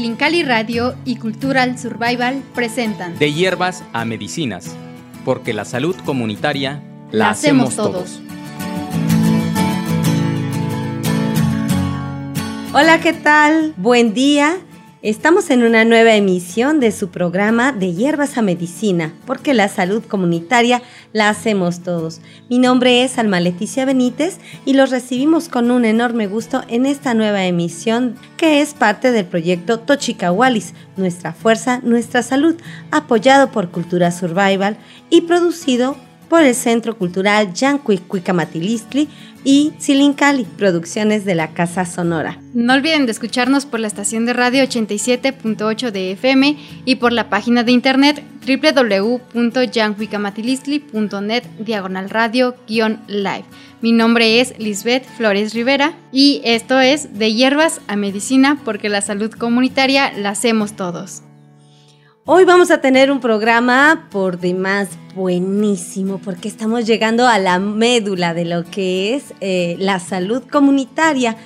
Silincali Radio y Cultural Survival presentan De hierbas a medicinas, porque la salud comunitaria la, hacemos todos. Hola, ¿qué tal? Buen día. Estamos en una nueva emisión de su programa de Hierbas a Medicina, porque la salud comunitaria la hacemos todos. Mi nombre es Alma Leticia Benítez y los recibimos con un enorme gusto en esta nueva emisión que es parte del proyecto Tochicahualis, Nuestra Fuerza, Nuestra Salud, apoyado por Cultura Survival y producido por el Centro Cultural Yancuicuicamatilistli y Silincali, producciones de la Casa Sonora. No olviden de escucharnos por la estación de radio 87.8 de FM y por la página de internet www.yancuicamatilistli.net diagonal radio-live. Mi nombre es Lisbeth Flores Rivera y esto es De Hierbas a Medicina porque la salud comunitaria la hacemos todos. Hoy vamos a tener un programa por demás buenísimo porque estamos llegando a la médula de lo que es eh, la salud comunitaria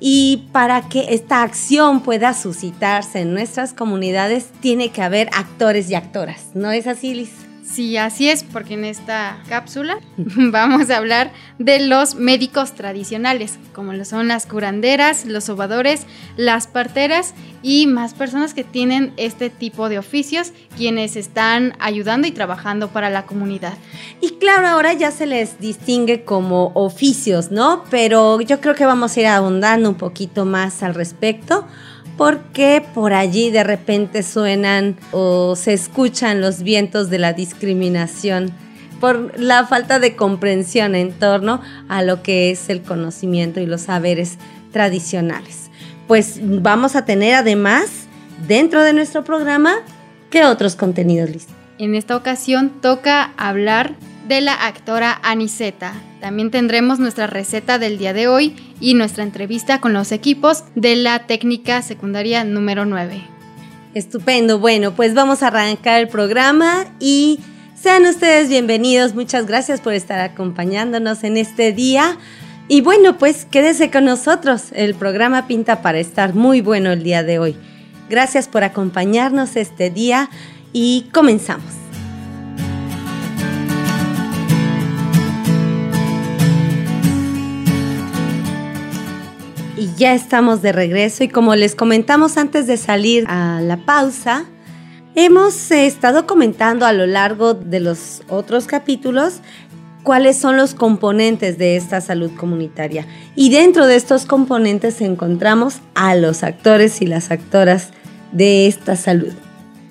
y para que esta acción pueda suscitarse en nuestras comunidades tiene que haber actores y actoras. ¿No es así, Liz? Sí, así es, porque en esta cápsula vamos a hablar de los médicos tradicionales, como lo son las curanderas, los sobadores, las parteras y más personas que tienen este tipo de oficios, quienes están ayudando y trabajando para la comunidad. Y claro, ahora ya se les distingue como oficios, ¿no? Pero yo creo que vamos a ir abundando un poquito más al respecto porque por allí de repente suenan o se escuchan los vientos de la discriminación por la falta de comprensión en torno a lo que es el conocimiento y los saberes tradicionales. Pues vamos a tener además dentro de nuestro programa, ¿qué otros contenidos, Liz? En esta ocasión toca hablar de la actora Aniseta. También tendremos nuestra receta del día de hoy y nuestra entrevista con los equipos de la técnica secundaria número 9. Estupendo, bueno, pues vamos a arrancar el programa y sean ustedes bienvenidos. Muchas gracias por estar acompañándonos en este día. Y bueno, pues quédese con nosotros. El programa pinta para estar muy bueno el día de hoy. Gracias por acompañarnos este día y comenzamos. Y ya estamos de regreso y como les comentamos antes de salir a la pausa, hemos estado comentando a lo largo de los otros capítulos cuáles son los componentes de esta salud comunitaria. Y dentro de estos componentes encontramos a los actores y las actoras de esta salud.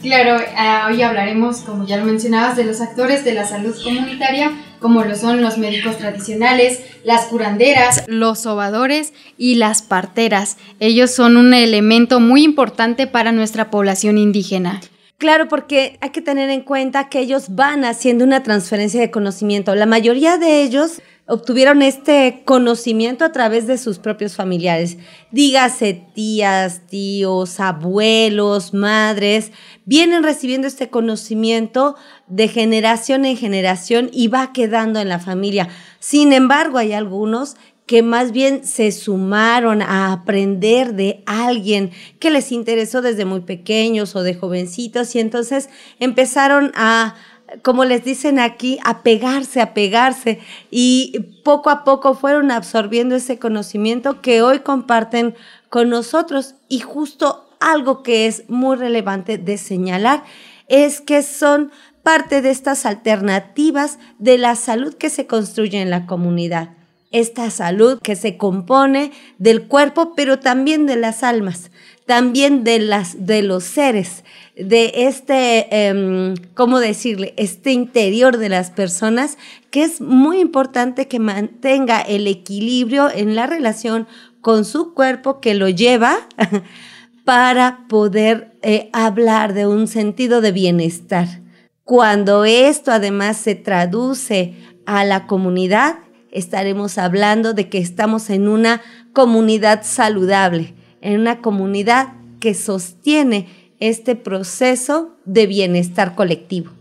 Claro, ah, hoy hablaremos, como ya lo mencionabas, de los actores de la salud comunitaria, como lo son los médicos tradicionales, las curanderas, los sobadores y las parteras. Ellos son un elemento muy importante para nuestra población indígena. Claro, porque hay que tener en cuenta que ellos van haciendo una transferencia de conocimiento. La mayoría de ellos obtuvieron este conocimiento a través de sus propios familiares. Dígase tías, tíos, abuelos, madres, vienen recibiendo este conocimiento de generación en generación y va quedando en la familia. Sin embargo, hay algunos que más bien se sumaron a aprender de alguien que les interesó desde muy pequeños o de jovencitos y entonces empezaron a como les dicen aquí, a pegarse, a pegarse y poco a poco fueron absorbiendo ese conocimiento que hoy comparten con nosotros y justo algo que es muy relevante de señalar es que son parte de estas alternativas de la salud que se construye en la comunidad. Esta salud que se compone del cuerpo, pero también de las almas, también de, las, de los seres, de este, em, ¿cómo decirle?, este interior de las personas, que es muy importante que mantenga el equilibrio en la relación con su cuerpo que lo lleva para poder eh, hablar de un sentido de bienestar. Cuando esto además se traduce a la comunidad, estaremos hablando de que estamos en una comunidad saludable, en una comunidad que sostiene este proceso de bienestar colectivo.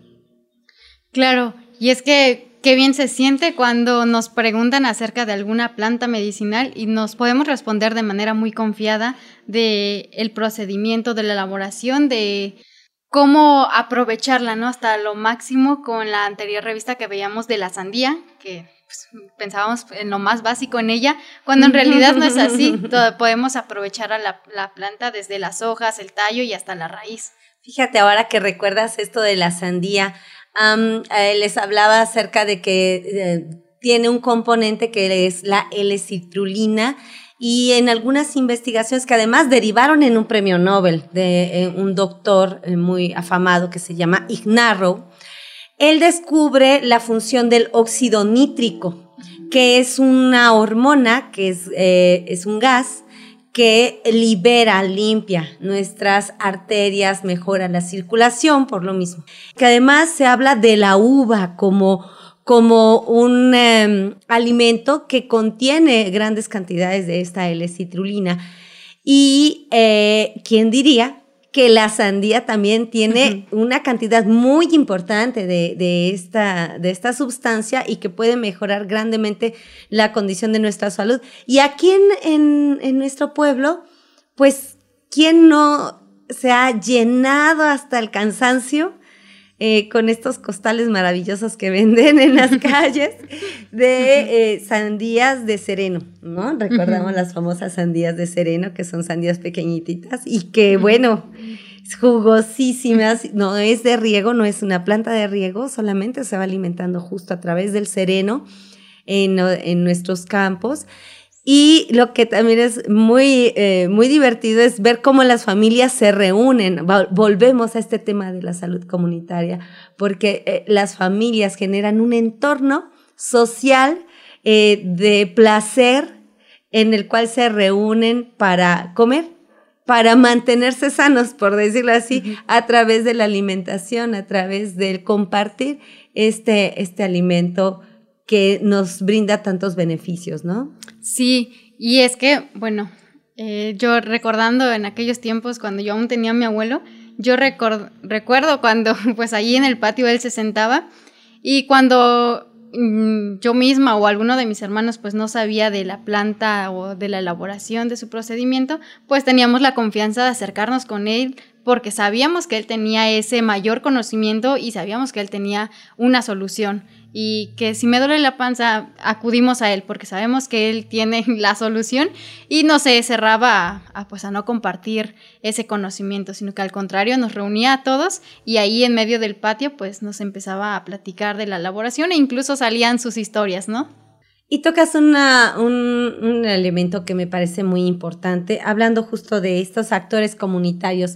Claro, y es que Qué bien se siente cuando nos preguntan acerca de alguna planta medicinal y nos podemos responder de manera muy confiada de el procedimiento de la elaboración, de cómo aprovecharla, ¿no? Hasta lo máximo con la anterior revista que veíamos de la sandía, que pues, pensábamos en lo más básico en ella, cuando en realidad no es así. podemos aprovechar a la, la planta desde las hojas, el tallo y hasta la raíz. Fíjate ahora que recuerdas esto de la sandía, eh, les hablaba acerca de que eh, tiene un componente que es la L-citrulina y en algunas investigaciones que además derivaron en un premio Nobel de eh, un doctor muy afamado que se llama Ignarro, él descubre la función del óxido nítrico, que es una hormona, que es, es un gas que libera, limpia nuestras arterias, mejora la circulación por lo mismo. Que además se habla de la uva como, como un em, alimento que contiene grandes cantidades de esta L-citrulina. Y eh, quién diría que la sandía también tiene una cantidad muy importante de, esta, de esta sustancia y que puede mejorar grandemente la condición de nuestra salud. Y aquí en, en nuestro pueblo, pues, ¿quién no se ha llenado hasta el cansancio eh, con estos costales maravillosos que venden en las calles de eh, sandías de sereno, ¿no? Recordamos las famosas sandías de sereno, que son sandías pequeñitas y que, bueno, jugosísimas, no es de riego, no es una planta de riego, solamente se va alimentando justo a través del sereno en, en nuestros campos. Y lo que también es muy, eh, muy divertido es ver cómo las familias se reúnen. Volvemos a este tema de la salud comunitaria, porque eh, las familias generan un entorno social eh, de placer en el cual se reúnen para comer, para mantenerse sanos, por decirlo así, a través de la alimentación, a través del compartir este, este alimento que nos brinda tantos beneficios, ¿no? Sí, y es que, bueno, eh, yo recordando en aquellos tiempos cuando yo aún tenía a mi abuelo, yo recuerdo cuando pues ahí en el patio él se sentaba y cuando mm, yo misma o alguno de mis hermanos pues no sabía de la planta o de la elaboración de su procedimiento, pues teníamos la confianza de acercarnos con él porque sabíamos que él tenía ese mayor conocimiento y sabíamos que él tenía una solución y que si me duele la panza acudimos a él porque sabemos que él tiene la solución y no se cerraba a, pues a no compartir ese conocimiento, sino que al contrario nos reunía a todos y ahí en medio del patio pues nos empezaba a platicar de la elaboración e incluso salían sus historias, ¿no? Y tocas una, un, un elemento que me parece muy importante, hablando justo de estos actores comunitarios.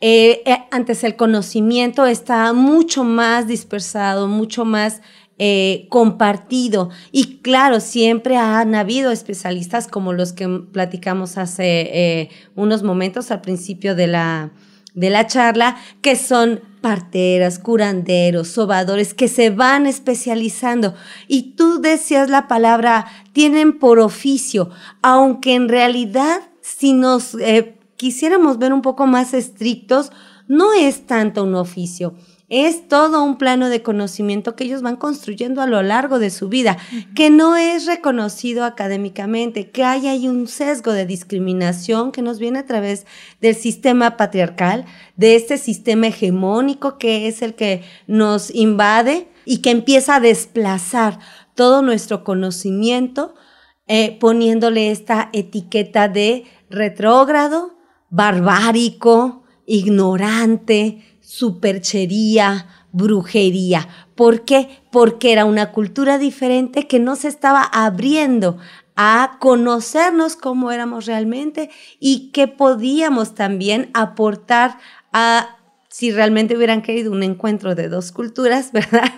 Eh, eh, antes el conocimiento está mucho más dispersado, mucho más eh, compartido. Y claro, siempre han habido especialistas como los que platicamos hace eh, unos momentos al principio de la, de la charla, que son parteras, curanderos, sobadores, que se van especializando. Y tú decías la palabra, tienen por oficio, aunque en realidad si nos eh, quisiéramos ver un poco más estrictos, no es tanto un oficio es todo un plano de conocimiento que ellos van construyendo a lo largo de su vida, que no es reconocido académicamente, que hay ahí un sesgo de discriminación que nos viene a través del sistema patriarcal, de este sistema hegemónico que es el que nos invade y que empieza a desplazar todo nuestro conocimiento, eh, poniéndole esta etiqueta de retrógrado, barbárico, ignorante, superchería, brujería. ¿Por qué? Porque era una cultura diferente que no se estaba abriendo a conocernos cómo éramos realmente y que podíamos también aportar a si realmente hubieran querido un encuentro de dos culturas, ¿verdad?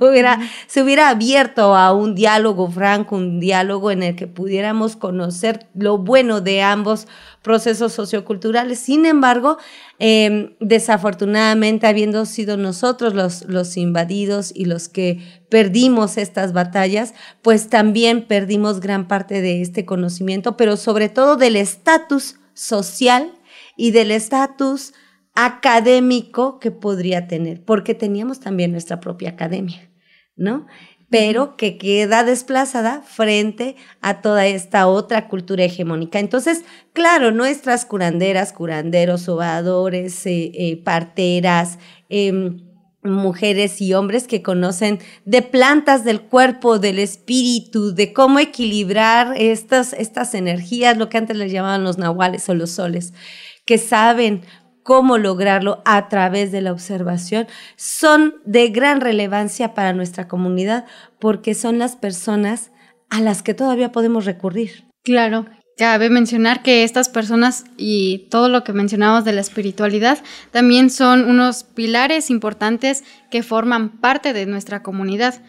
hubiera, se hubiera abierto a un diálogo franco, un diálogo en el que pudiéramos conocer lo bueno de ambos procesos socioculturales. Sin embargo, em, desafortunadamente, habiendo sido nosotros los, los invadidos y los que perdimos estas batallas, pues también perdimos gran parte de este conocimiento, pero sobre todo del estatus social y del estatus académico que podría tener, porque teníamos también nuestra propia academia, ¿no? pero que queda desplazada frente a toda esta otra cultura hegemónica. Entonces, claro, nuestras curanderas, curanderos, sobadores, eh, eh, parteras, em, mujeres y hombres que conocen de plantas del cuerpo, del espíritu, de cómo equilibrar estas, estas energías, lo que antes les llamaban los nahuales o los soles, que saben cómo lograrlo a través de la observación, son de gran relevancia para nuestra comunidad porque son las personas a las que todavía podemos recurrir. Claro, Cabe mencionar que estas personas y todo lo que mencionamos de la espiritualidad también son unos pilares importantes que forman parte de nuestra comunidad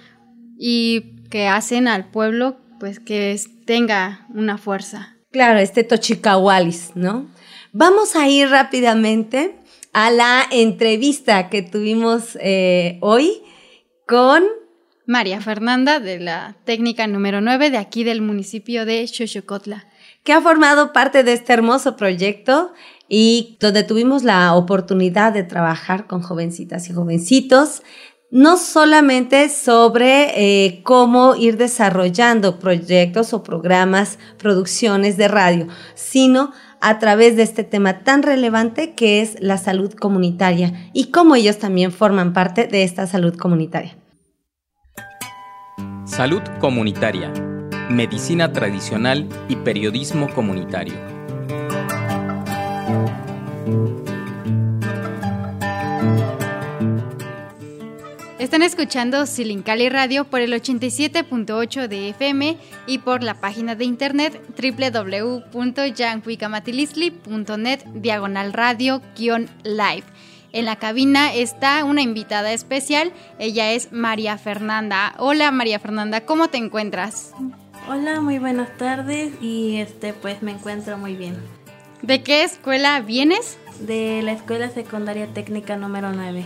y que hacen al pueblo pues que tenga una fuerza. Claro, este tochicahualis, ¿no? Vamos a ir rápidamente a la entrevista que tuvimos eh, hoy con María Fernanda de la técnica número 9 de aquí del municipio de Xochocotla que ha formado parte de este hermoso proyecto y donde tuvimos la oportunidad de trabajar con jovencitas y jovencitos, no solamente sobre eh, cómo ir desarrollando proyectos o programas, producciones de radio, sino a través de este tema tan relevante que es la salud comunitaria y cómo ellos también forman parte de esta salud comunitaria. Salud comunitaria medicina tradicional y periodismo comunitario. Están escuchando Silincali Radio por el 87.8 de FM y por la página de internet www.yancuicamatilisli.net diagonal radio-live. En la cabina está una invitada especial, ella es María Fernanda. Hola María Fernanda, ¿cómo te encuentras? Hola, muy buenas tardes y este pues me encuentro muy bien. ¿De qué escuela vienes? De la Escuela Secundaria Técnica número 9.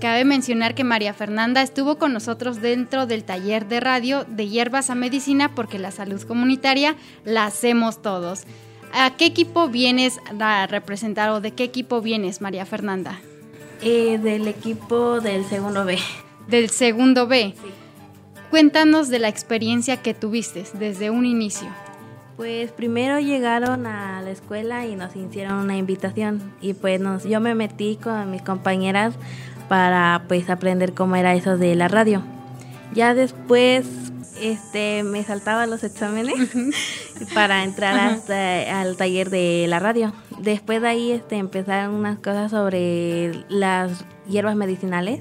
Cabe mencionar que María Fernanda estuvo con nosotros dentro del taller de radio de hierbas a medicina porque la salud comunitaria la hacemos todos. ¿A qué equipo vienes a representar o de qué equipo vienes, María Fernanda? Eh, del equipo del segundo B. Del segundo B. Sí. Cuéntanos de la experiencia que tuviste desde un inicio. Pues primero llegaron a la escuela y nos hicieron una invitación y pues nos, yo me metí con mis compañeras para pues aprender cómo era eso de la radio. Ya después este me saltaba los exámenes para entrar hasta al taller de la radio. Después de ahí este empezaron unas cosas sobre las hierbas medicinales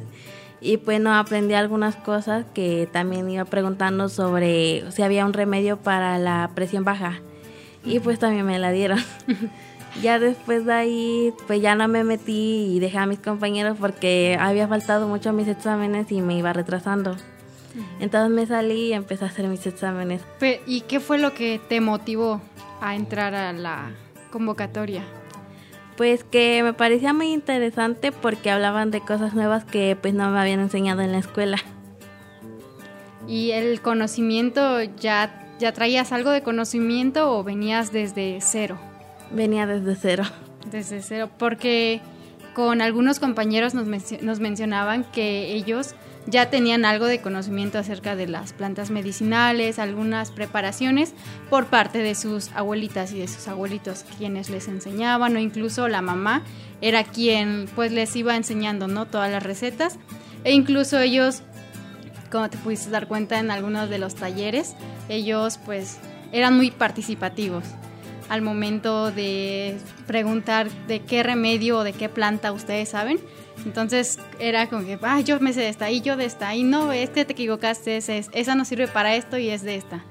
y pues no aprendí algunas cosas que también iba preguntando sobre si había un remedio para la presión baja y pues también me la dieron. Ya después de ahí pues ya no me metí y dejé a mis compañeros porque había faltado mucho a mis exámenes y me iba retrasando. Entonces me salí y empecé a hacer mis exámenes. ¿Y qué fue lo que te motivó a entrar a la convocatoria? Pues que me parecía muy interesante porque hablaban de cosas nuevas que pues no me habían enseñado en la escuela. ¿Y el conocimiento ya, ya traías algo de conocimiento o venías desde cero? Venía desde cero. Desde cero, porque con algunos compañeros nos, mencionaban que ellos ya tenían algo de conocimiento acerca de las plantas medicinales, algunas preparaciones por parte de sus abuelitas y de sus abuelitos, quienes les enseñaban o incluso la mamá era quien pues les iba enseñando, ¿no? Todas las recetas e incluso ellos, como te pudiste dar cuenta en algunos de los talleres, ellos pues eran muy participativos al momento de preguntar de qué remedio o de qué planta ustedes saben entonces era como que, ah, yo me sé de esta y yo de esta y no, este te equivocaste, esa no sirve para esto y es de esta.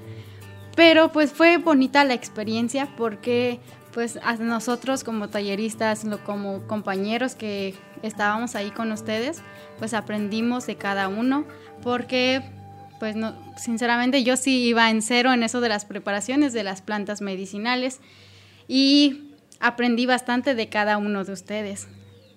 Pero pues fue bonita la experiencia porque pues a nosotros como talleristas, como compañeros que estábamos ahí con ustedes, pues aprendimos de cada uno porque pues no, sinceramente yo sí iba en cero en eso de las preparaciones de las plantas medicinales y aprendí bastante de cada uno de ustedes.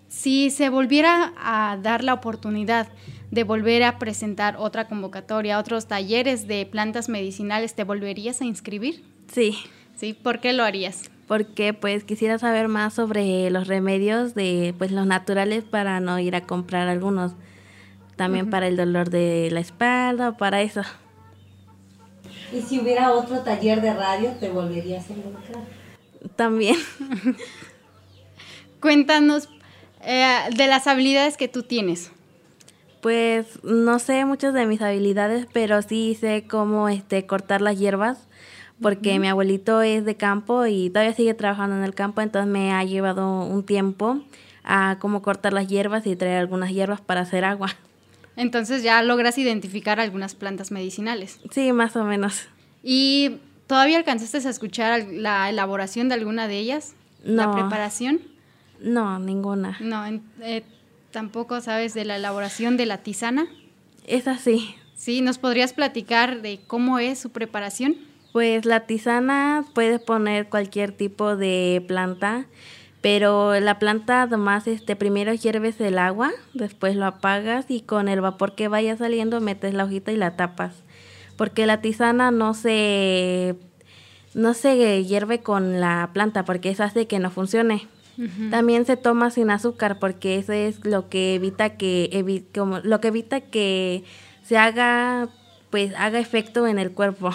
Si se volviera a dar la oportunidad de volver a presentar otra convocatoria, otros talleres de plantas medicinales, ¿te volverías a inscribir? Sí. Sí, ¿por qué lo harías? Porque pues quisiera saber más sobre los remedios de pues los naturales para no ir a comprar algunos. También para el dolor de la espalda, para eso. ¿Y si hubiera otro taller de radio, te volverías a involucrar? También. Cuéntanos eh, de las habilidades que tú tienes. Pues no sé muchas de mis habilidades, pero sí sé cómo este, cortar las hierbas, porque mi abuelito es de campo y todavía sigue trabajando en el campo, entonces me ha llevado un tiempo a cómo cortar las hierbas y traer algunas hierbas para hacer agua. Entonces ya logras identificar algunas plantas medicinales. Sí, más o menos. ¿Y todavía alcanzaste a escuchar la elaboración de alguna de ellas? No. ¿La preparación? No, ninguna. No, eh, tampoco sabes de la elaboración de la tisana. Es así. Sí, ¿nos podrías platicar de cómo es su preparación? Pues la tisana puedes poner cualquier tipo de planta, pero la planta además este primero hierves el agua, después lo apagas y con el vapor que vaya saliendo metes la hojita y la tapas. Porque la tisana no se no se hierve con la planta porque eso hace que no funcione. También se toma sin azúcar porque eso es lo que evita que como, lo que evita que se haga pues haga efecto en el cuerpo.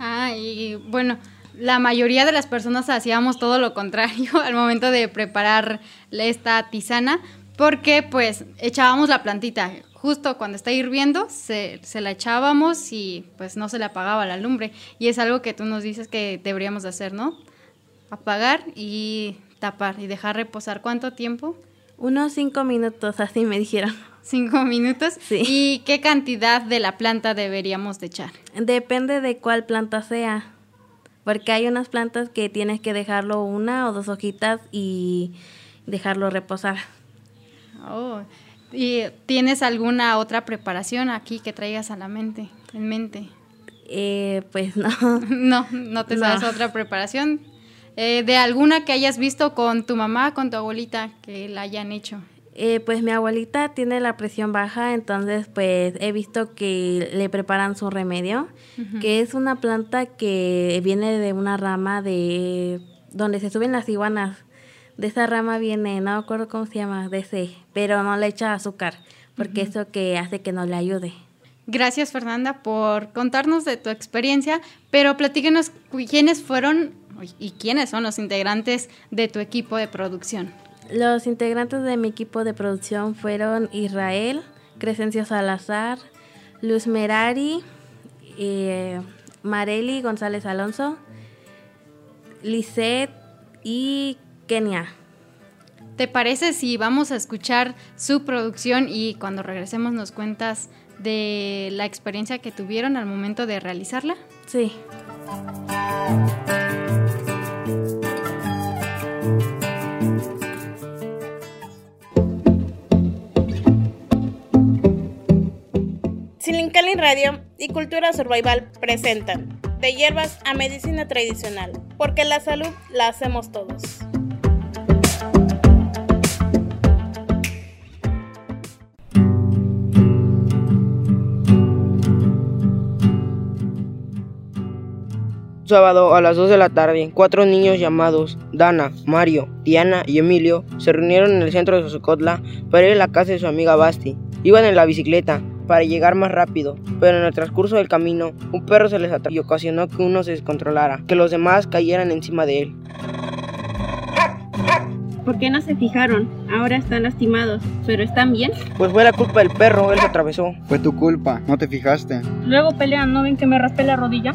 Ah, y bueno, la mayoría de las personas hacíamos todo lo contrario al momento de preparar esta tisana porque pues echábamos la plantita justo cuando está hirviendo se, se, la echábamos y pues no se le apagaba la lumbre y es algo que tú nos dices que deberíamos hacer, ¿no? Apagar y tapar y dejar reposar. ¿Cuánto tiempo? Unos cinco minutos, así me dijeron. ¿Cinco minutos? Sí. ¿Y qué cantidad de la planta deberíamos de echar? Depende de cuál planta sea. Porque hay unas plantas que tienes que dejarlo una o dos hojitas y dejarlo reposar. Oh. ¿Y tienes alguna otra preparación aquí que traigas a la mente, en mente? Eh, pues no. no, no te sabes otra preparación. Eh, de alguna que hayas visto con tu mamá, con tu abuelita, que la hayan hecho. Eh, pues mi abuelita tiene la presión baja, entonces pues he visto que le preparan su remedio, que es una planta que viene de una rama de donde se suben las iguanas. De esa rama viene, no me acuerdo cómo se llama, de ese, pero no le echa azúcar, porque eso que hace que no le ayude. Gracias Fernanda por contarnos de tu experiencia, pero platíquenos quiénes fueron y quiénes son los integrantes de tu equipo de producción. Los integrantes de mi equipo de producción fueron Israel, Crescencio Salazar, Luz Merari, eh, Mareli González Alonso, Lisette y Kenia. ¿Te parece si vamos a escuchar su producción y cuando regresemos nos cuentas de la experiencia que tuvieron al momento de realizarla? Sí. Silincali Radio y Cultura Survival presentan De hierbas a medicina tradicional, porque la salud la hacemos todos. sábado a las 2 de la tarde, cuatro niños llamados Dana, Mario, Diana y Emilio se reunieron en el centro de Sosocotla para ir a la casa de su amiga Basti. Iban en la bicicleta para llegar más rápido, pero en el transcurso del camino un perro se les atrapó y ocasionó que uno se descontrolara, que los demás cayeran encima de él. ¿Por qué no se fijaron? Ahora están lastimados, pero ¿están bien? Pues fue la culpa del perro, él se atravesó. Fue tu culpa, no te fijaste. Luego pelean, ¿no ven que me raspé la rodilla?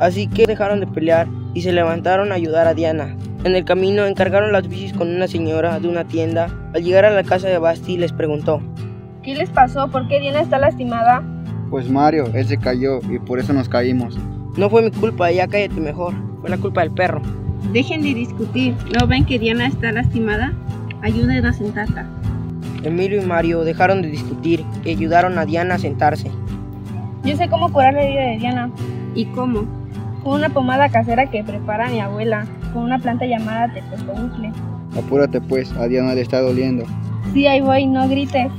Así que dejaron de pelear y se levantaron a ayudar a Diana. En el camino encargaron las bicis con una señora de una tienda. Al llegar a la casa de Basti les preguntó. ¿Qué les pasó? ¿Por qué Diana está lastimada? Pues Mario, él se cayó y por eso nos caímos. No fue mi culpa, ya cállate mejor. Fue la culpa del perro. Dejen de discutir. ¿No ven que Diana está lastimada? Ayuden a sentarla. Emilio y Mario dejaron de discutir y ayudaron a Diana a sentarse. Yo sé cómo curar la herida de Diana. ¿Y cómo? Con una pomada casera que prepara mi abuela, con una planta llamada tepocobucle. Apúrate pues, a Diana le está doliendo. Sí, ahí voy, no grites.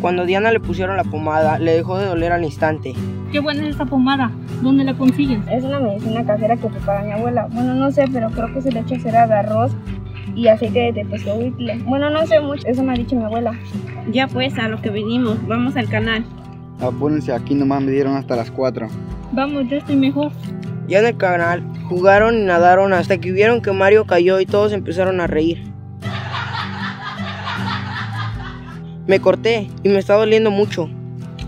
Cuando Diana le pusieron la pomada, le dejó de doler al instante. Qué buena es esta pomada. ¿Dónde la consigues? Es una medicina casera que prepara mi abuela. Bueno, no sé, pero creo que se le echa cera de arroz y aceite de tepozoitle. Bueno, no sé mucho, eso me ha dicho mi abuela. Ya pues, a lo que venimos, vamos al canal. Apúrense, aquí nomás me dieron hasta las 4. Vamos, ya estoy mejor. Ya en el canal jugaron y nadaron hasta que vieron que Mario cayó y todos empezaron a reír. Me corté y me está doliendo mucho.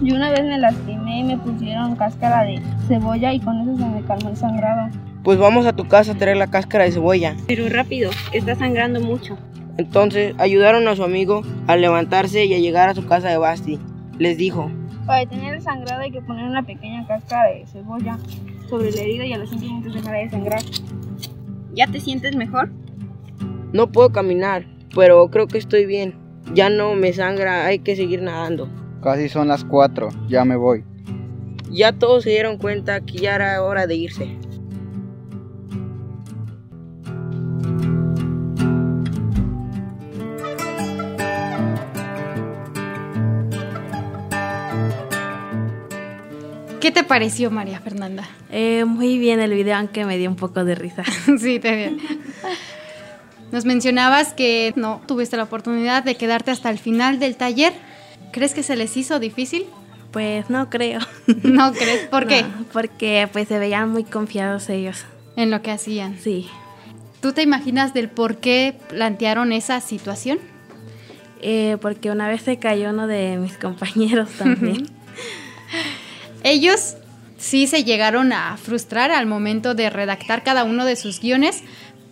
Yo una vez me lastimé y me pusieron cáscara de cebolla y con eso se me calmó el sangrado. Pues vamos a tu casa a traer la cáscara de cebolla. Pero rápido, está sangrando mucho. Entonces ayudaron a su amigo a levantarse y a llegar a su casa de Basti. Les dijo, Para detener el sangrado hay que poner una pequeña cáscara de cebolla sobre la herida y a los 5 minutos dejará de sangrar. ¿Ya te sientes mejor? no puedo caminar, pero creo que estoy bien. Ya no me sangra, hay que seguir nadando. Casi son las 4, ya me voy. Ya todos se dieron cuenta que ya era hora de irse. ¿Qué te pareció, María Fernanda? Eh, muy bien el video, aunque me dio un poco de risa. sí, te bien. Nos mencionabas que no tuviste la oportunidad de quedarte hasta el final del taller. ¿Crees que se les hizo difícil? Pues no creo. ¿No crees? ¿Por qué? No, porque pues se veían muy confiados ellos. En lo que hacían. Sí. ¿Tú te imaginas del por qué plantearon esa situación? Eh, porque una vez se cayó uno de mis compañeros también. Ellos sí se llegaron a frustrar al momento de redactar cada uno de sus guiones,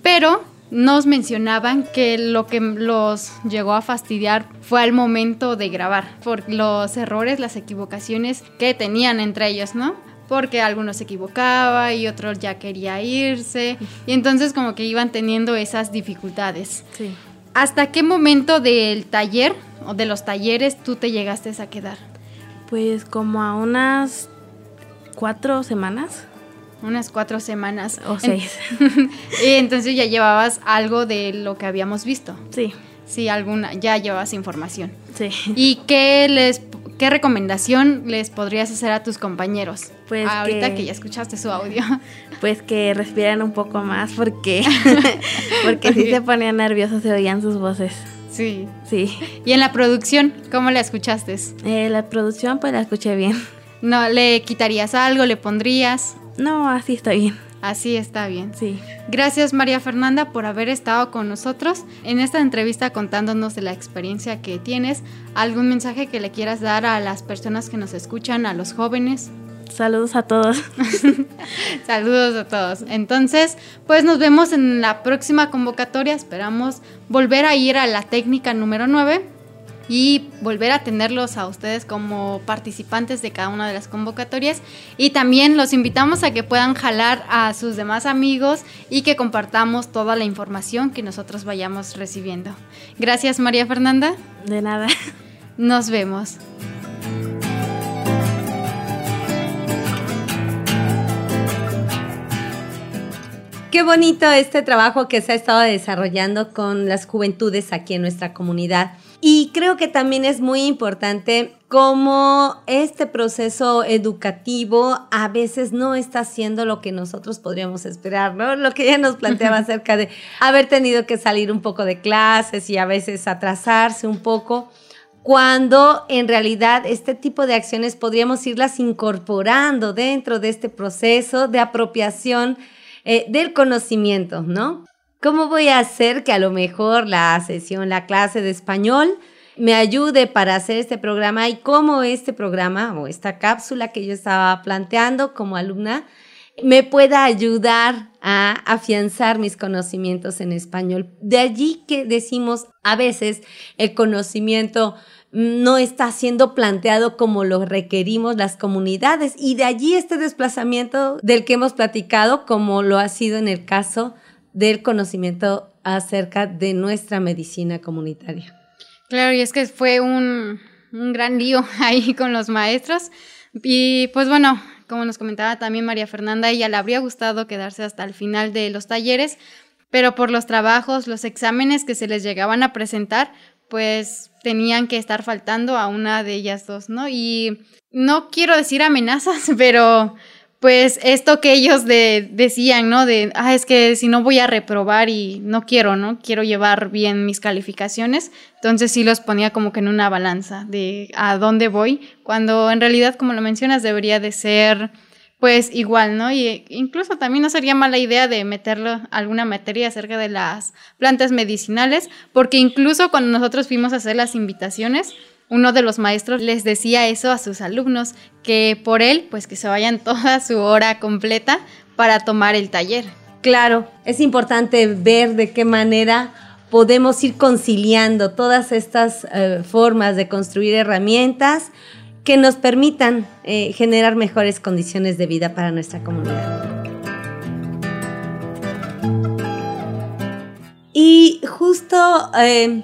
pero nos mencionaban que lo que los llegó a fastidiar fue al momento de grabar, por los errores, las equivocaciones que tenían entre ellos, ¿no? Porque algunos se equivocaba y otro ya quería irse, y entonces como que iban teniendo esas dificultades. sí. ¿Hasta qué momento del taller o de los talleres tú te llegaste a quedar? Pues como a unas cuatro semanas Unas cuatro semanas. o seis. y entonces ya llevabas algo de lo que habíamos visto. Sí, Sí, alguna, ya llevabas información. sí. ¿Y qué les qué recomendación les podrías hacer a tus compañeros? Pues ahorita que- que... ya escuchaste su audio. Pues que respiran un poco más porque porque sí se ponían nerviosos, se oían sus voces. sí. Sí. Y en la producción, ¿cómo la escuchaste? Eh, la producción pues la escuché bien. ¿No le quitarías algo, le pondrías? No, así está bien. Así está bien. Sí. Gracias María Fernanda por haber estado con nosotros en esta entrevista contándonos de la experiencia que tienes. ¿Algún mensaje que le quieras dar a las personas que nos escuchan, a los jóvenes? Saludos a todos. Saludos a todos. Entonces, pues nos vemos en la próxima convocatoria. Esperamos volver a ir a la técnica número 9 y volver a tenerlos a ustedes como participantes de cada una de las convocatorias. Y también los invitamos a que puedan jalar a sus demás amigos y que compartamos toda la información que nosotros vayamos recibiendo. Gracias María Fernanda. De nada. Nos vemos. Qué bonito este trabajo que se ha estado desarrollando con las juventudes aquí en nuestra comunidad. Y creo que también es muy importante cómo este proceso educativo a veces no está haciendo lo que nosotros podríamos esperar, ¿no? Lo que ella nos planteaba acerca de haber tenido que salir un poco de clases y a veces atrasarse un poco cuando en realidad este tipo de acciones podríamos irlas incorporando dentro de este proceso de apropiación eh, del conocimiento, ¿no? ¿Cómo voy a hacer que a lo mejor la sesión, la clase de español me ayude para hacer este programa y cómo este programa o esta cápsula que yo estaba planteando como alumna me pueda ayudar a afianzar mis conocimientos en español? De allí que decimos a veces el conocimiento no está siendo planteado como lo requerimos las comunidades y de allí este desplazamiento del que hemos platicado como lo ha sido en el caso del conocimiento acerca de nuestra medicina comunitaria. Claro, y es que fue un, un gran lío ahí con los maestros. Y pues bueno, como nos comentaba también María Fernanda, ella le habría gustado quedarse hasta el final de los talleres, pero por los trabajos, los exámenes que se les llegaban a presentar, pues tenían que estar faltando a una de ellas dos, ¿no? Y no quiero decir amenazas, pero pues esto que ellos de, decían, ¿no? De, ah, es que si no voy a reprobar y no quiero, ¿no? Quiero llevar bien mis calificaciones. Entonces sí los ponía como que en una balanza de a dónde voy, cuando en realidad, como lo mencionas, debería de ser pues igual, ¿no? Y incluso también no sería mala idea de meterlo alguna materia acerca de las plantas medicinales, porque incluso cuando nosotros fuimos a hacer las invitaciones, uno de los maestros les decía eso a sus alumnos, que por él, pues que se vayan toda su hora completa para tomar el taller. Claro, es importante ver de qué manera podemos ir conciliando todas estas eh, formas de construir herramientas que nos permitan eh, generar mejores condiciones de vida para nuestra comunidad. Y justo eh,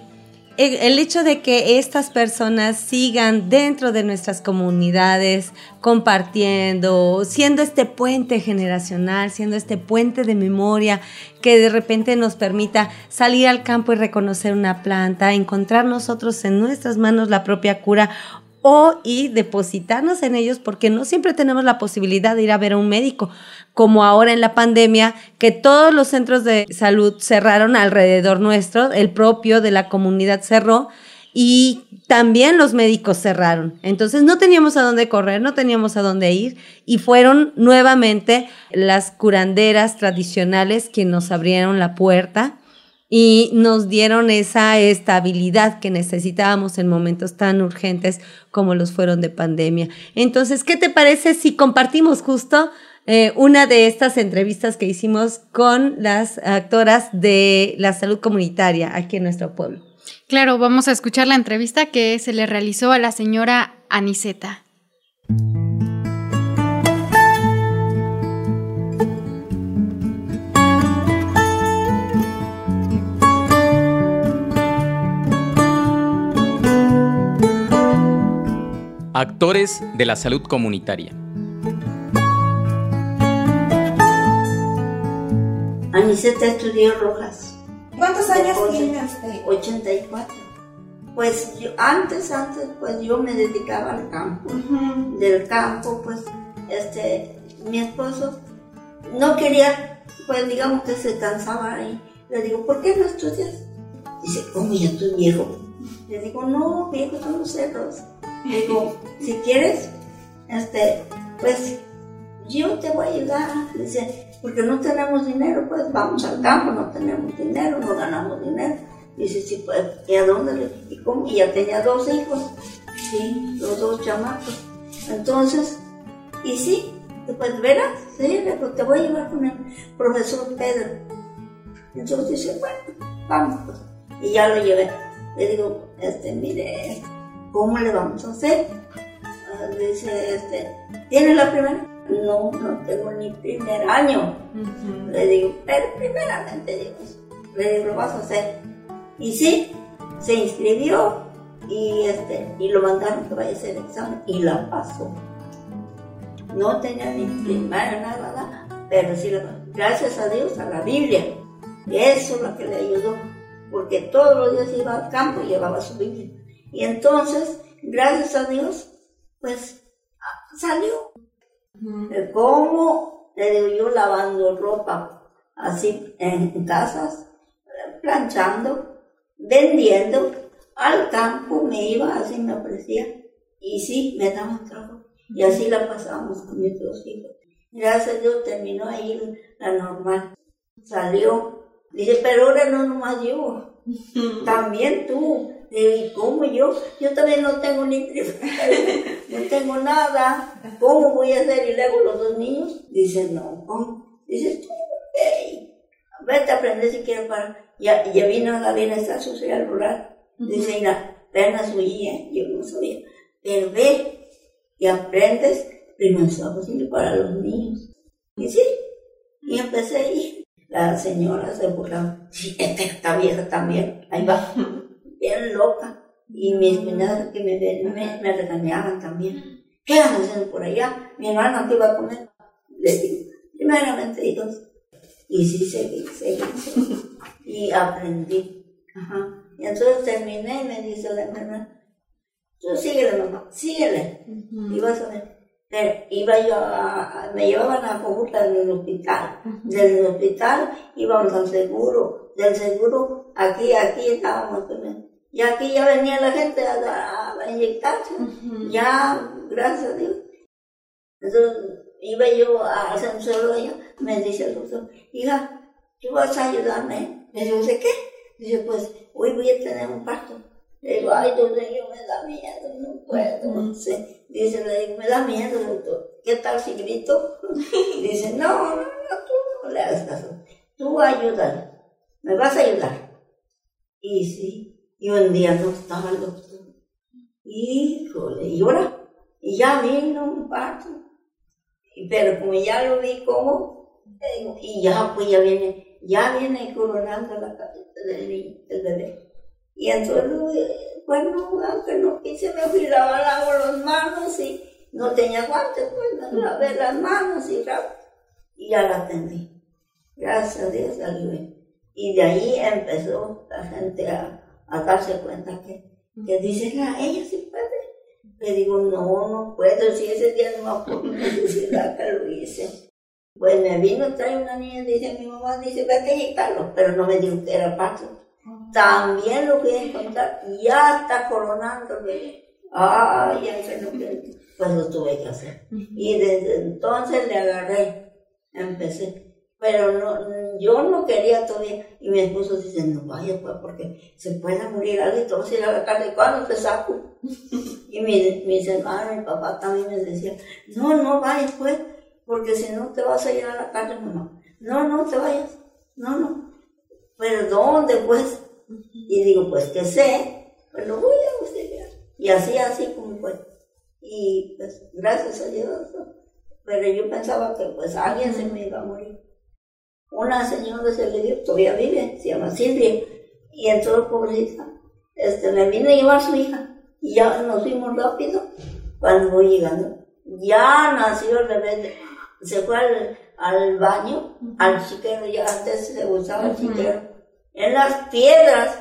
el hecho de que estas personas sigan dentro de nuestras comunidades, compartiendo, siendo este puente generacional, siendo este puente de memoria que de repente nos permita salir al campo y reconocer una planta, encontrar nosotros en nuestras manos la propia cura o y depositarnos en ellos porque no siempre tenemos la posibilidad de ir a ver a un médico, como ahora en la pandemia, que todos los centros de salud cerraron alrededor nuestro, el propio de la comunidad cerró y también los médicos cerraron. Entonces no teníamos a dónde correr, no teníamos a dónde ir y fueron nuevamente las curanderas tradicionales quienes nos abrieron la puerta y nos dieron esa estabilidad que necesitábamos en momentos tan urgentes como los fueron de pandemia. Entonces, ¿qué te parece si compartimos justo eh, una de estas entrevistas que hicimos con las actoras de la salud comunitaria aquí en nuestro pueblo? Claro, vamos a escuchar la entrevista que se le realizó a la señora Aniseta. Actores de la salud comunitaria. Aniseta estudió Rojas. ¿Cuántos años tiene usted? 84. Pues yo, antes, antes, pues yo me dedicaba al campo. Del campo, pues, este, mi esposo no quería, pues digamos que se cansaba ahí. Le digo, ¿por qué no estudias? Dice, ¿cómo ya estoy viejo? Le digo, no, viejo son los cerros. Digo, si quieres, este, pues yo te voy a ayudar. Dice, porque no tenemos dinero, pues vamos al campo, no tenemos dinero, no ganamos dinero. Dice, sí, pues, ¿y a dónde le y, cómo? y ya tenía dos hijos, sí, los dos chamacos. Entonces, y sí, pues verás, sí, te voy a llevar con el profesor Pedro. Entonces dice, bueno, vamos, pues. Y ya lo llevé. Le digo, este, mire, ¿cómo le vamos a hacer? Ah, dice, este, ¿tiene la primera? No, no tengo ni primer año. Le digo, pero primeramente digo, le digo, lo vas a hacer. Y sí, se inscribió y, este, y lo mandaron que vaya a hacer el examen y la pasó. No tenía ni primaria, nada, nada, pero sí la pasó. Gracias a Dios, a la Biblia. Eso es lo que le ayudó, porque todos los días iba al campo y llevaba su Biblia. Y entonces, gracias a Dios, pues salió. ¿Cómo? Le digo yo lavando ropa, así en casas, planchando, vendiendo, al campo me iba, así me ofrecía, y sí, me daba trabajo. Y así la pasamos con mis dos hijos. Gracias a Dios terminó ahí la normal. Salió. Dice, pero ahora no nomás yo, también tú. ¿Y cómo yo? Yo también no tengo ni no tengo nada. ¿Cómo voy a hacer? Y luego los dos niños. Dice, no, ¿cómo? Dice, tú, hey, vete a aprender si quieres para. Ya, ya vino la bienestar social rural. Dice, mira, apenas ¿eh? yo no sabía. Pero ve y aprendes primero posible para los niños. Y sí, y empecé ahí. La señora se burlaba. Sí, esta vieja también. Ahí va bien loca. Y mis cuñadas que me, me, me regañaban también. ¿Qué van haciendo por allá? Mi hermana que iba a comer. Les digo, primeramente hijos. Y sí, seguí, seguí, Y aprendí. Ajá. Y entonces terminé y me dice la hermana, tú síguele, mamá, síguele. Y vas a ver. Pero iba yo a, me llevaban a Cojutla del hospital. Del hospital íbamos al seguro. Del seguro, aquí, aquí estábamos él. Y aquí ya venía la gente a, a inyectarse. Ya, gracias a Dios. Entonces, iba yo a hacer un solo me dice el doctor, hija, ¿tú vas a ayudarme? Le digo, ¿de qué? Dice, pues, hoy voy a tener un parto. Le digo, ay, doctor, yo me da miedo, no puedo. Dice, le digo, me da miedo, doctor. ¿Qué tal si grito? Dice, no, no, no, tú no le hagas caso. Tú ayúdale. Me vas a ayudar. Y sí, y un día no estaba el doctor. Híjole, y ahora, y ya vino un parto. Pero como ya lo vi como, y ya, pues ya viene, ya viene coronando la cabeza del, del bebé. Y entonces, bueno, aunque no quise, me fui lavar las manos y no tenía guantes, pues me lavé las manos y, y ya la atendí. Gracias a Dios salió Y de ahí empezó la gente a, a darse cuenta que, que dicen, ah, ella sí puede. Le digo, no, no puedo, si ese día no va por necesidad que lo hice. Pues me vino, trae una niña, dice mi mamá, dice, vete a inyectarlo, pero no me dijo que era paso también lo voy a encontrar, ya está coronando Ay, ya se lo pues lo tuve que hacer. Y desde entonces le agarré, empecé. Pero no, yo no quería todavía. Y mi esposo dice, no vaya pues, porque se puede morir alguien, te vas a ir a la cárcel, ¿cuándo te saco? y mi, mis hermanos, mi papá también me decía, no, no vayas pues, porque si no te vas a ir a la cárcel, mamá. No, no te vayas, no, no. Pero ¿dónde pues? Y digo, pues que sé, pues lo voy a auxiliar. Y así, así como fue. Y pues gracias a Dios. Pero yo pensaba que pues alguien se me iba a morir. Una señora se le dio, todavía vive, se llama Silvia. Y entró pobrecita. Este, me vino a llevar su hija. Y ya nos fuimos rápido cuando voy llegando. Ya nació el bebé. Se fue al, al baño, al chiquero, ya antes se usaba el chiquero en las piedras.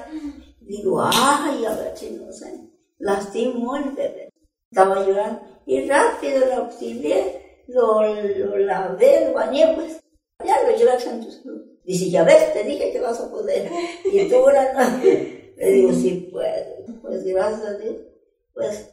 Digo, ay, a ver si no se lastimó el bebé. Estaba llorando y rápido lo auxilié, lo, lo lavé, lo bañé, pues ya lo llevas en tu salud. Dice, ya ves, te dije que vas a poder. Y tú ahora no. Le digo, sí puedo. Pues gracias a Dios. Pues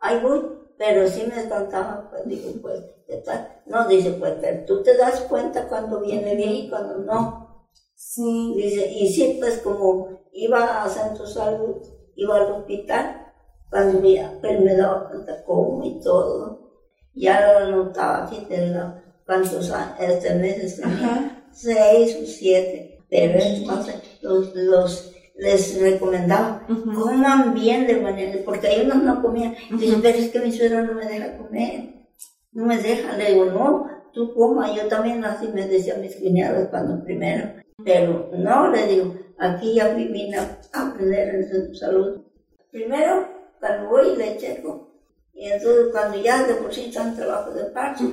ahí voy. Pero sí me espantaba, pues digo, pues, ¿qué tal? No, dice, pues, pero tú te das cuenta cuando viene bien y cuando no. Sí. Dice, y sí, pues como iba a Santo Salud, iba al hospital, cuando me, pues me daba cuenta cómo y todo. Ya lo anotaba aquí de la, cuántos años, este meses tenía, seis o siete. Pero entonces los, los les recomendaba, coman bien de manera, porque hay unos no comían. Dicen, pero es que mi suegro no me deja comer, no me deja. Le digo, no, tú coma. Yo también así me decía mis cuñados cuando primero pero no, le digo, aquí ya vine a aprender en salud. Primero, cuando voy le checo. Y entonces cuando ya de por sí están trabajo de parche,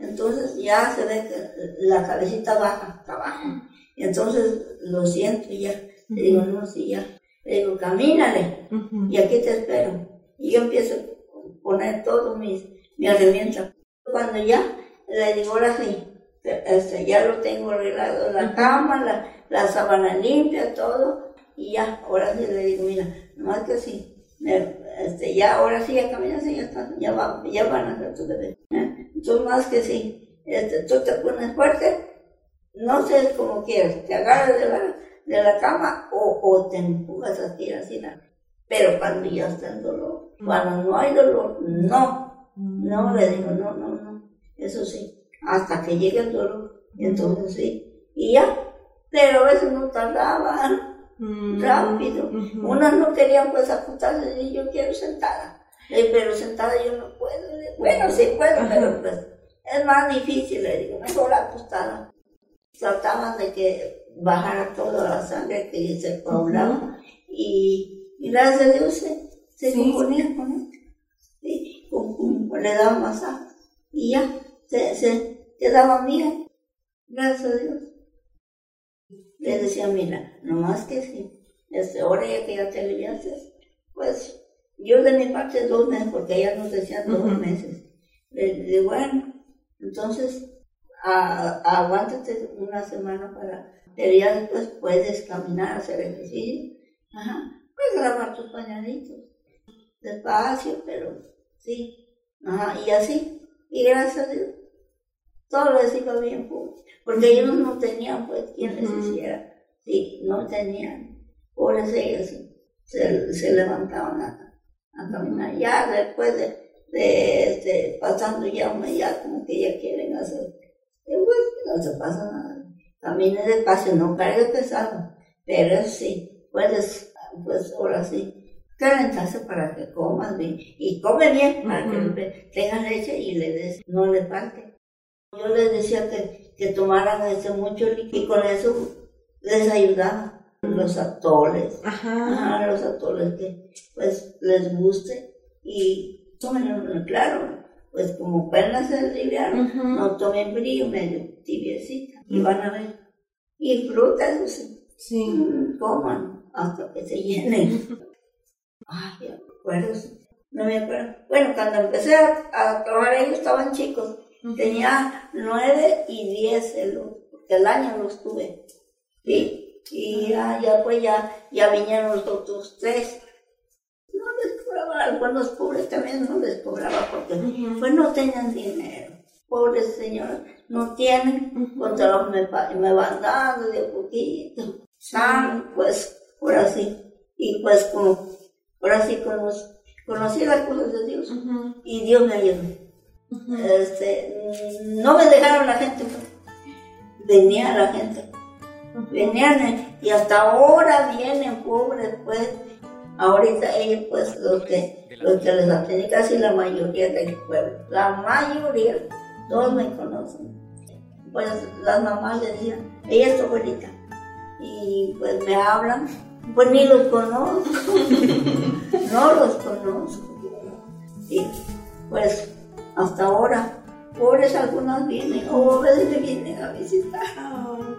entonces ya se ve que la cabecita baja, está baja. Y entonces lo siento ya. Le digo, no, sí, ya. Le digo, camínale. Y aquí te espero. Y yo empiezo a poner todo mis, mi herramienta. Cuando ya le digo, ahora sí, este, ya lo tengo arreglado, la cama, la, la sábana limpia, todo, y ya, ahora sí le digo, mira, nomás que sí, este, ya, ahora sí, ya caminas y ya, están, ya, va, ya van a hacer tu bebé. ¿eh? Tú más que sí, este, tú te pones fuerte, no sé cómo quieres, te agarras de la, de la cama o, o te empujas así, así, nada. Pero cuando ya está el dolor, cuando no hay dolor, no, no, le digo, no, no, no, eso sí hasta que llegue el dolor. Entonces sí, y ya. Pero a veces no mm, rápido. Unas no querían pues acostarse y yo quiero sentada. pero sentada yo no puedo. Bueno, sí puedo, pero pues es más difícil, le digo, mejor acostada. Trataban de que bajara toda la sangre que se coagulaba y, y, gracias a Dios se, se componía con él. Sí, le daba masaje y ya se, se quedaba mía. Gracias a Dios. Le decía, mira, nomás que sí, este, ahora ya que ya te aliviaste, pues yo de mi parte dos meses, porque ella nos decía dos meses. Le dije, bueno, entonces aguántate una semana para, pero ya después puedes caminar, hacer ejercicio. Ajá, puedes lavar tus pañalitos. Despacio, pero sí. Ajá, y así. Y gracias a Dios, todo les iba bien, pues, porque ellos no tenían, pues, quien les hiciera. Sí, no tenían. Pobres ellos, se, se levantaban a, a, caminar. Ya después de, de este, pasando ya una, ya como que ya quieren hacer pues, no se pasa nada. Camine despacio, no cargue pesado. Pero sí, puedes, pues ahora sí, calentarse para que comas bien. Y come bien para que tengas leche y le des, no le falte. Yo les decía que, que tomaran ese mucho líquido y con eso les ayudaba. Los atoles, Ajá. los atoles que pues les guste y tomen, claro, pues como perlas se liviaron, no tomen brillo, medio tibiecita, y van a ver. Y frutas, sí. Mm, coman hasta que se llenen. Ay, ya acuerdo. No me acuerdo. Bueno, cuando empecé a, trabajar ellos estaban chicos. Tenía nueve y diez, el, porque el año los tuve. ¿sí? Y ya, ya pues ya, ya vinieron los otros tres algunos pobres también no les cobraba porque pues no tenían dinero. Pobres señores, no tienen, con trabajo me, me van dando de poquito. pues, por así. Y pues como, por así conocí las cosas de Dios y Dios me ayudó. Este, no me dejaron la gente, pues. venía la gente, venían y hasta ahora vienen pobres, pues, Ahorita ellos, pues, los que, los que les atendí, casi la mayoría del pueblo, la mayoría, todos me conocen. Pues las mamás le decían, ella es tu abuelita. Y pues me hablan, pues ni los conozco, no los conozco. Y pues hasta ahora, pobres algunas vienen, o a veces me vienen a visitar.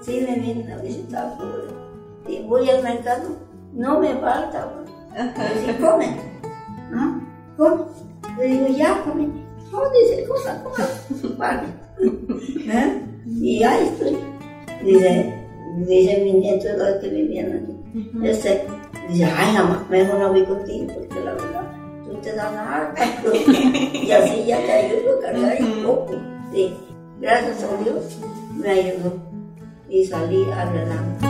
Sí, me vienen a visitar, pobres. Y voy al mercado, no me falta, pues dice, come. ¿No? Come. Le digo, ya, come. No, dice, cosa, cosa. Vale. ¿Eh? Y ahí estoy. Dice, dice mi nieto que vivían aquí. Este, dice, ay, mamá, mejor no voy contigo porque la verdad, te das la harta. y así ya te ayudo a cargar un poco. Sí, gracias a Dios me ayudó y salí adelante.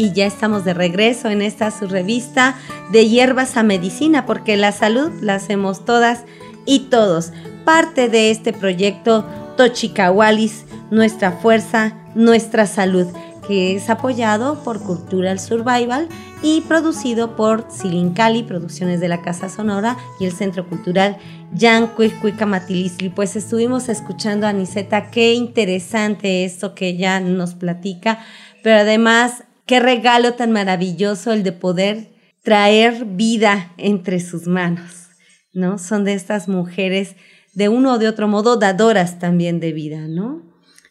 y ya estamos de regreso en esta su revista de hierbas a medicina, porque la salud la hacemos todas y todos. Parte de este proyecto Tochicahualis, nuestra fuerza, nuestra salud, que es apoyado por Cultural Survival y producido por Silincali, Producciones de la Casa Sonora y el Centro Cultural Yancuicuicamatilisli. Pues estuvimos escuchando a Aniseta, qué interesante esto que ella nos platica, pero además Qué regalo tan maravilloso el de poder traer vida entre sus manos, ¿no? Son de estas mujeres de uno o de otro modo dadoras también de vida, ¿no?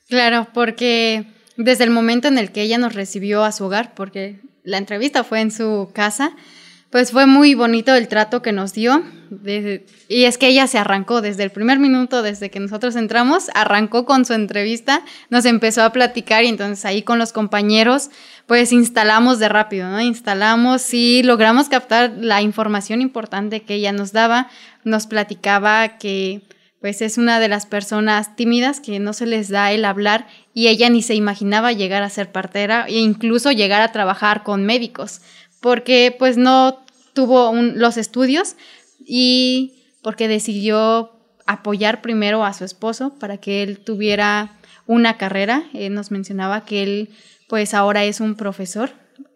Claro, porque desde el momento en el que ella nos recibió a su hogar, porque la entrevista fue en su casa, pues fue muy bonito el trato que nos dio. y es que ella se arrancó desde el primer minuto, desde que nosotros entramos, arrancó con su entrevista, nos empezó a platicar y entonces ahí con los compañeros, pues instalamos de rápido. Instalamos y logramos captar la información importante que ella nos daba. Nos platicaba que pues es una de las personas tímidas que no se les da el hablar y ella ni se imaginaba llegar a ser partera e incluso llegar a trabajar con médicos porque pues no tuvo los estudios y porque decidió apoyar primero a su esposo para que él tuviera una carrera. Él nos mencionaba que él pues ahora es un profesor,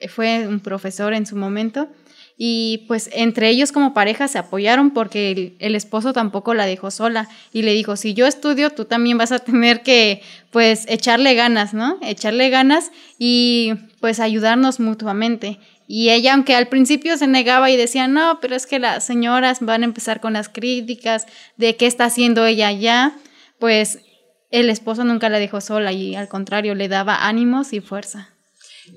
fue un profesor en su momento y pues entre ellos como pareja se apoyaron porque el, esposo tampoco la dejó sola y le dijo, si yo estudio, tú también vas a tener que pues echarle ganas, ¿no? Echarle ganas y pues ayudarnos mutuamente. Y ella, aunque al principio se negaba y decía, no, pero es que las señoras van a empezar con las críticas de qué está haciendo ella ya, pues el esposo nunca la dejó sola y al contrario le daba ánimos y fuerza.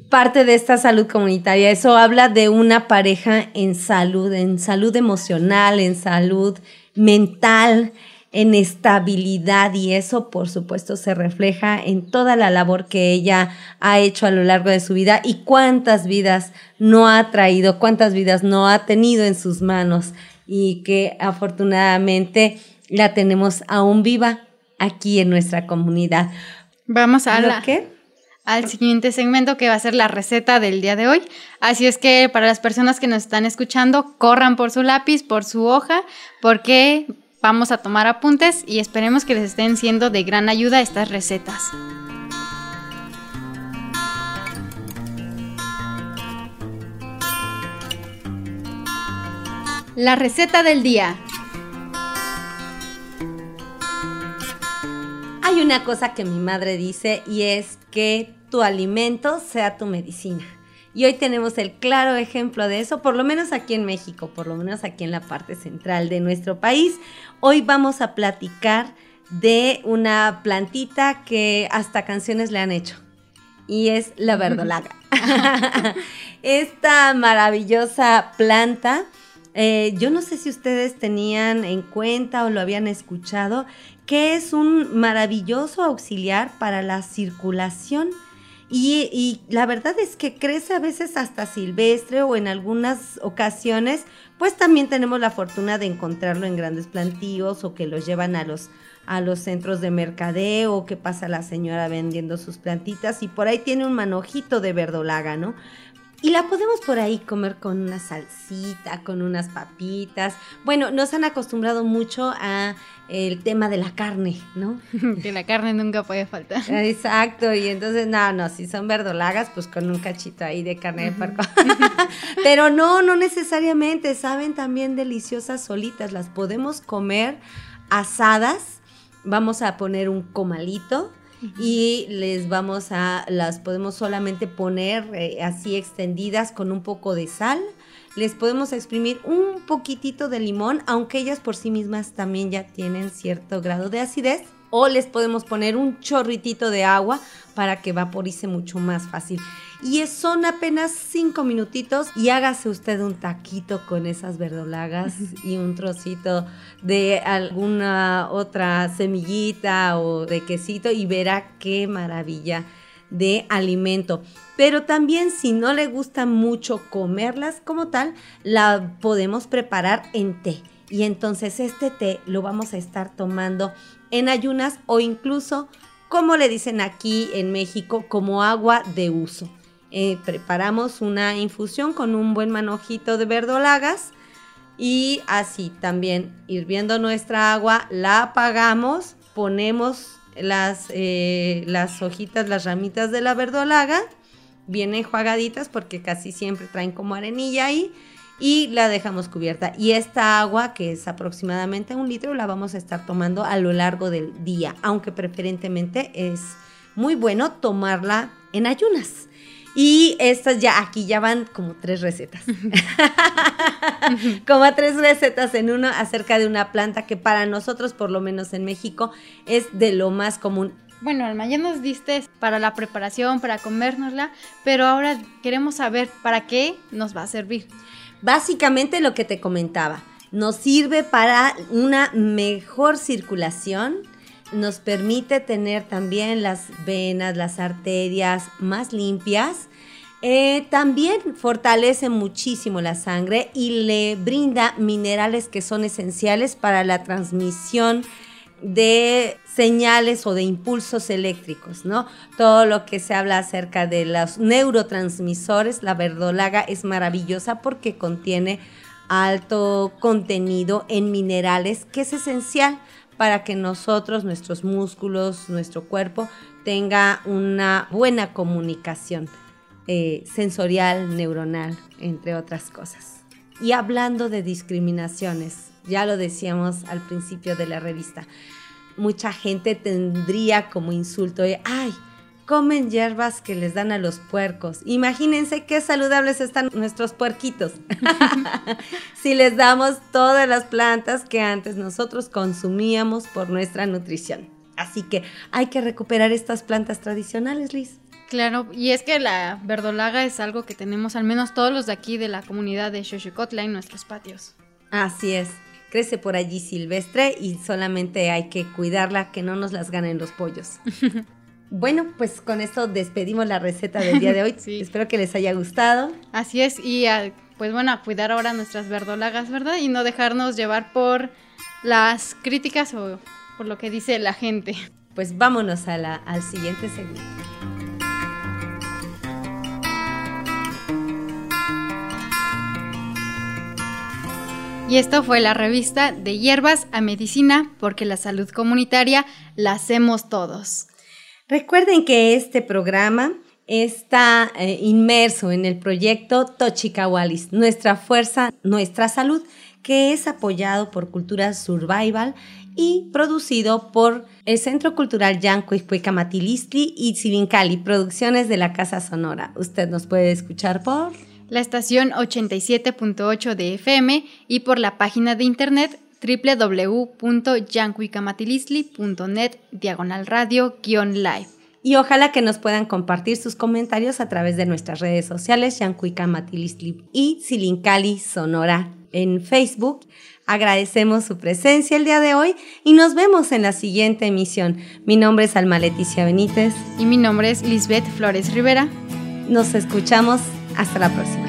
Parte de esta salud comunitaria. Eso habla de una pareja en salud, en salud emocional, en salud mental, en estabilidad y eso por supuesto se refleja en toda la labor que ella ha hecho a lo largo de su vida y cuántas vidas no ha traído, cuántas vidas no ha tenido en sus manos y que afortunadamente la tenemos aún viva aquí en nuestra comunidad. Vamos a la, al siguiente segmento que va a ser la receta del día de hoy. Así es que para las personas que nos están escuchando, corran por su lápiz, por su hoja, porque vamos a tomar apuntes y esperemos que les estén siendo de gran ayuda estas recetas. La receta del día. Hay una cosa que mi madre dice y es que tu alimento sea tu medicina. Y hoy tenemos el claro ejemplo de eso, por lo menos aquí en México, por lo menos aquí en la parte central de nuestro país. Hoy vamos a platicar de una plantita que hasta canciones le han hecho. Y es la verdolaga. Esta maravillosa planta, eh, yo no sé si ustedes tenían en cuenta o lo habían escuchado, que es un maravilloso auxiliar para la circulación y, la verdad es que crece a veces hasta silvestre o en algunas ocasiones, pues también tenemos la fortuna de encontrarlo en grandes plantíos o que los llevan a los, a los centros de mercadeo que pasa la señora vendiendo sus plantitas y por ahí tiene un manojito de verdolaga, ¿no? Y la podemos por ahí comer con una salsita, con unas papitas. Bueno, nos han acostumbrado mucho a el tema de la carne, ¿no? que la carne nunca puede faltar. Exacto, y entonces, no, no, si son verdolagas, pues con un cachito ahí de carne de puerco. Pero no, no necesariamente, saben también deliciosas solitas, las podemos comer asadas. Vamos a poner un comalito y les vamos a, las podemos solamente poner eh, así extendidas con un poco de sal. Les podemos exprimir un poquitito de limón, aunque ellas por sí mismas también ya tienen cierto grado de acidez o les podemos poner un chorritito de agua para que vaporice mucho más fácil. Y son apenas cinco minutitos y hágase usted un taquito con esas verdolagas y un trocito de alguna otra semillita o de quesito y verá qué maravilla de alimento. Pero también si no le gusta mucho comerlas como tal, la podemos preparar en té. Y entonces este té lo vamos a estar tomando en ayunas o incluso, como le dicen aquí en México, como agua de uso. Eh, preparamos una infusión con un buen manojito de verdolagas y así también hirviendo nuestra agua, la apagamos, ponemos las, eh, las hojitas, las ramitas de la verdolaga, bien enjuagaditas porque casi siempre traen como arenilla ahí y la dejamos cubierta. Y esta agua, que es aproximadamente un litro, la vamos a estar tomando a lo largo del día, aunque preferentemente es muy bueno tomarla en ayunas. Y estas ya, aquí ya van como tres recetas. como tres recetas en uno acerca de una planta que para nosotros, por lo menos en México, es de lo más común. Bueno, Alma, ya nos diste para la preparación, para comérnosla, pero ahora queremos saber para qué nos va a servir. Básicamente lo que te comentaba, nos sirve para una mejor circulación, nos permite tener también las venas, las arterias más limpias. Eh, también fortalece muchísimo la sangre y le brinda minerales que son esenciales para la transmisión de señales o de impulsos eléctricos, ¿no? Todo lo que se habla acerca de los neurotransmisores, la verdolaga es maravillosa porque contiene alto contenido en minerales, que es esencial para que nosotros, nuestros músculos, nuestro cuerpo tenga una buena comunicación eh, sensorial, neuronal, entre otras cosas. Y hablando de discriminaciones, ya lo decíamos al principio de la revista, mucha gente tendría como insulto de, ay, comen hierbas que les dan a los puercos. Imagínense qué saludables están nuestros puerquitos. si les damos todas las plantas que antes nosotros consumíamos por nuestra nutrición. Así que hay que recuperar estas plantas tradicionales, Liz. Claro, y es que la verdolaga es algo que tenemos al menos todos los de aquí de la comunidad de Xochicotla en nuestros patios. Así es. Crece por allí silvestre y solamente hay que cuidarla, que no nos las ganen los pollos. bueno, pues con esto despedimos la receta del día de hoy. Espero que les haya gustado. Así es, y a, pues bueno, a cuidar ahora nuestras verdolagas, ¿verdad? Y no dejarnos llevar por las críticas o por lo que dice la gente. Pues vámonos a la, al siguiente segmento. Y esto fue la revista de hierbas a medicina, porque la salud comunitaria la hacemos todos. Recuerden que este programa está eh, inmerso en el proyecto Tochicahualis, Nuestra Fuerza, Nuestra Salud, que es apoyado por Cultura Survival y producido por el Centro Cultural Yanco Matilistli y Silincali, producciones de la Casa Sonora. Usted nos puede escuchar por la estación 87.8 de FM y por la página de internet www.yancuicamatilisli.net diagonal radio-live. Y ojalá que nos puedan compartir sus comentarios a través de nuestras redes sociales, Yancuicamatilisli y Silincali Sonora en Facebook. Agradecemos su presencia el día de hoy y nos vemos en la siguiente emisión. Mi nombre es Alma Leticia Benítez. Y mi nombre es Lisbeth Flores Rivera. Nos escuchamos hasta la próxima.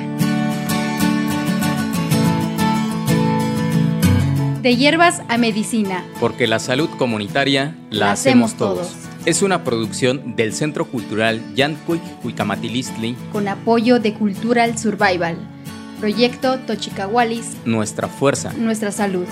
De hierbas a medicina. Porque la salud comunitaria la, hacemos todos. Es una producción del Centro Cultural Yancuy Huicamatilistli con apoyo de Cultural Survival. Proyecto Tochicahualis. Nuestra fuerza. Nuestra salud.